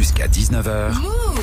Jusqu'à 19h,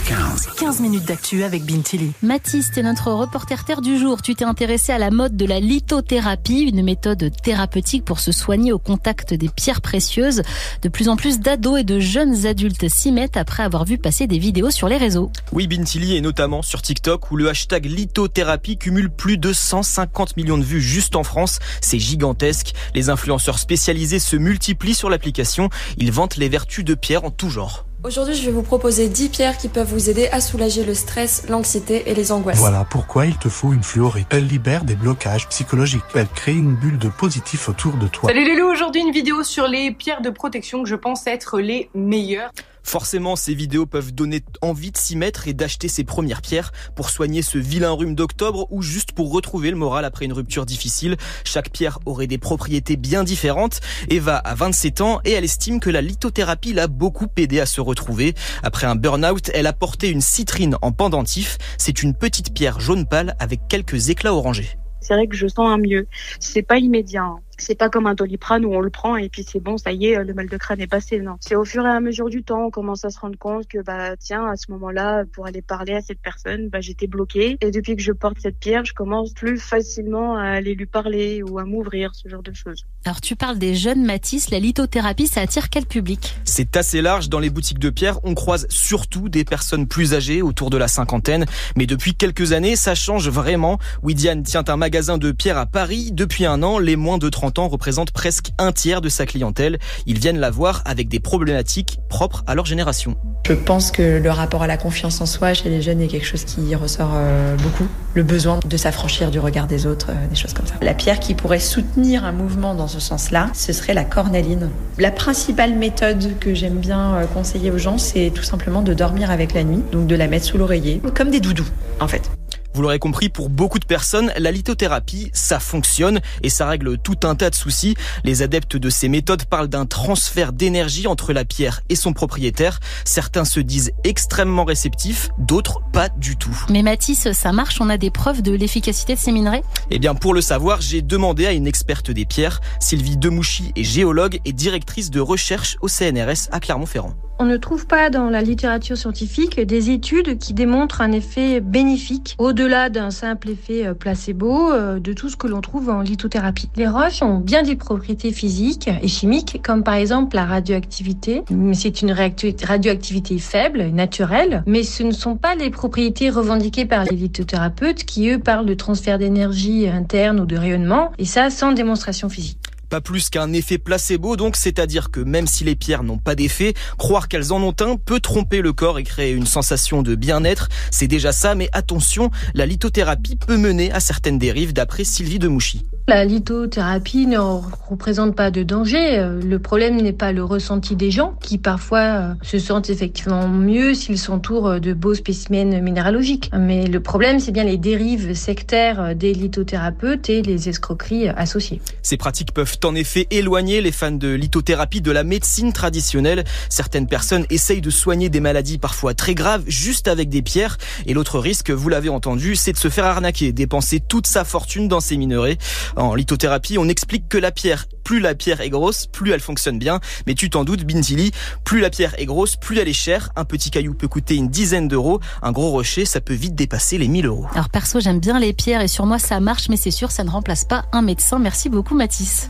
15. 15 minutes d'actu avec Bintili. Mathis, t'es notre reporter terre du jour. Tu t'es intéressé à la mode de la lithothérapie, une méthode thérapeutique pour se soigner au contact des pierres précieuses. De plus en plus d'ados et de jeunes adultes s'y mettent après avoir vu passer des vidéos sur les réseaux. Oui, Bintili et notamment sur TikTok où le hashtag lithothérapie cumule plus de 150 millions de vues juste en France. C'est gigantesque. Les influenceurs spécialisés se multiplient sur l'application. Ils vantent les vertus de pierres en tout genre. Aujourd'hui, je vais vous proposer 10 pierres qui peuvent vous aider à soulager le stress, l'anxiété et les angoisses. Voilà pourquoi il te faut une fluorite. Elle libère des blocages psychologiques. Elle crée une bulle de positif autour de toi. Salut les loups, aujourd'hui une vidéo sur les pierres de protection que je pense être les meilleures. Forcément, ces vidéos peuvent donner envie de s'y mettre et d'acheter ses premières pierres pour soigner ce vilain rhume d'octobre ou juste pour retrouver le moral après une rupture difficile. Chaque pierre aurait des propriétés bien différentes. Eva a 27 ans et elle estime que la lithothérapie l'a beaucoup aidé à se retrouver. Après un burn-out, elle a porté une citrine en pendentif. C'est une petite pierre jaune pâle avec quelques éclats orangés. C'est vrai que je sens un mieux. C'est pas immédiat. Hein. C'est pas comme un doliprane où on le prend et puis c'est bon, ça y est, le mal de crâne est passé. Non, c'est au fur et à mesure du temps, on commence à se rendre compte que bah tiens, à ce moment-là, pour aller parler à cette personne, bah j'étais bloquée. Et depuis que je porte cette pierre, je commence plus facilement à aller lui parler ou à m'ouvrir, ce genre de choses. Alors tu parles des jeunes Matisse, la lithothérapie, ça attire quel public? C'est assez large. Dans les boutiques de pierre, on croise surtout des personnes plus âgées, autour de la cinquantaine. Mais depuis quelques années, ça change vraiment. Widiane tient un magasin de pierre à Paris. Depuis un an, les moins de 30 ans représentent presque un tiers de sa clientèle. Ils viennent la voir avec des problématiques propres à leur génération. Je pense que le rapport à la confiance en soi chez les jeunes est quelque chose qui ressort euh, beaucoup. Le besoin de s'affranchir du regard des autres, euh, des choses comme ça. La pierre qui pourrait soutenir un mouvement dans ce sens-là, ce serait la cornaline. La principale méthode que j'aime bien euh, conseiller aux gens, c'est tout simplement de dormir avec la nuit, donc de la mettre sous l'oreiller, comme des doudous en fait. Vous l'aurez compris, pour beaucoup de personnes, la lithothérapie, ça fonctionne et ça règle tout un tas de soucis. Les adeptes de ces méthodes parlent d'un transfert d'énergie entre la pierre et son propriétaire. Certains se disent extrêmement réceptifs, d'autres pas du tout. Mais Mathis, ça marche On a des preuves de l'efficacité de ces minerais? Eh bien, pour le savoir, j'ai demandé à une experte des pierres. Sylvie Demouchy est géologue et directrice de recherche au CNRS à Clermont-Ferrand. On ne trouve pas dans la littérature scientifique des études qui démontrent un effet bénéfique au-delà d'un simple effet euh, placebo euh, de tout ce que l'on trouve en lithothérapie. Les roches ont bien des propriétés physiques et chimiques comme par exemple la radioactivité. C'est une radioactivité faible, naturelle, mais ce ne sont pas les propriétés revendiquées par les lithothérapeutes qui eux parlent de transfert d'énergie interne ou de rayonnement et ça sans démonstration physique. Pas plus qu'un effet placebo, donc c'est-à-dire que même si les pierres n'ont pas d'effet, croire qu'elles en ont un peut tromper le corps et créer une sensation de bien-être. C'est déjà ça, mais attention, la lithothérapie peut mener à certaines dérives d'après Sylvie Demouchy. La lithothérapie ne représente pas de danger. Euh, le problème n'est pas le ressenti des gens qui parfois euh, se sentent effectivement mieux s'ils s'entourent de beaux spécimens minéralogiques. Mais le problème, c'est bien les dérives sectaires des lithothérapeutes et les escroqueries associées. Ces pratiques peuvent en effet éloigner les fans de lithothérapie de la médecine traditionnelle. Certaines personnes essayent de soigner des maladies parfois très graves juste avec des pierres. Et l'autre risque, vous l'avez entendu, c'est de se faire arnaquer, dépenser toute sa fortune dans ces minerais. En lithothérapie, on explique que la pierre, plus la pierre est grosse, plus elle fonctionne bien. Mais tu t'en doutes, Bintili, plus la pierre est grosse, plus elle est chère. Un petit caillou peut coûter une dizaine d'euros. Un gros rocher, ça peut vite dépasser les 1000 euros. Alors perso, j'aime bien les pierres et sur moi ça marche, mais c'est sûr, ça ne remplace pas un médecin. Merci beaucoup, Mathis.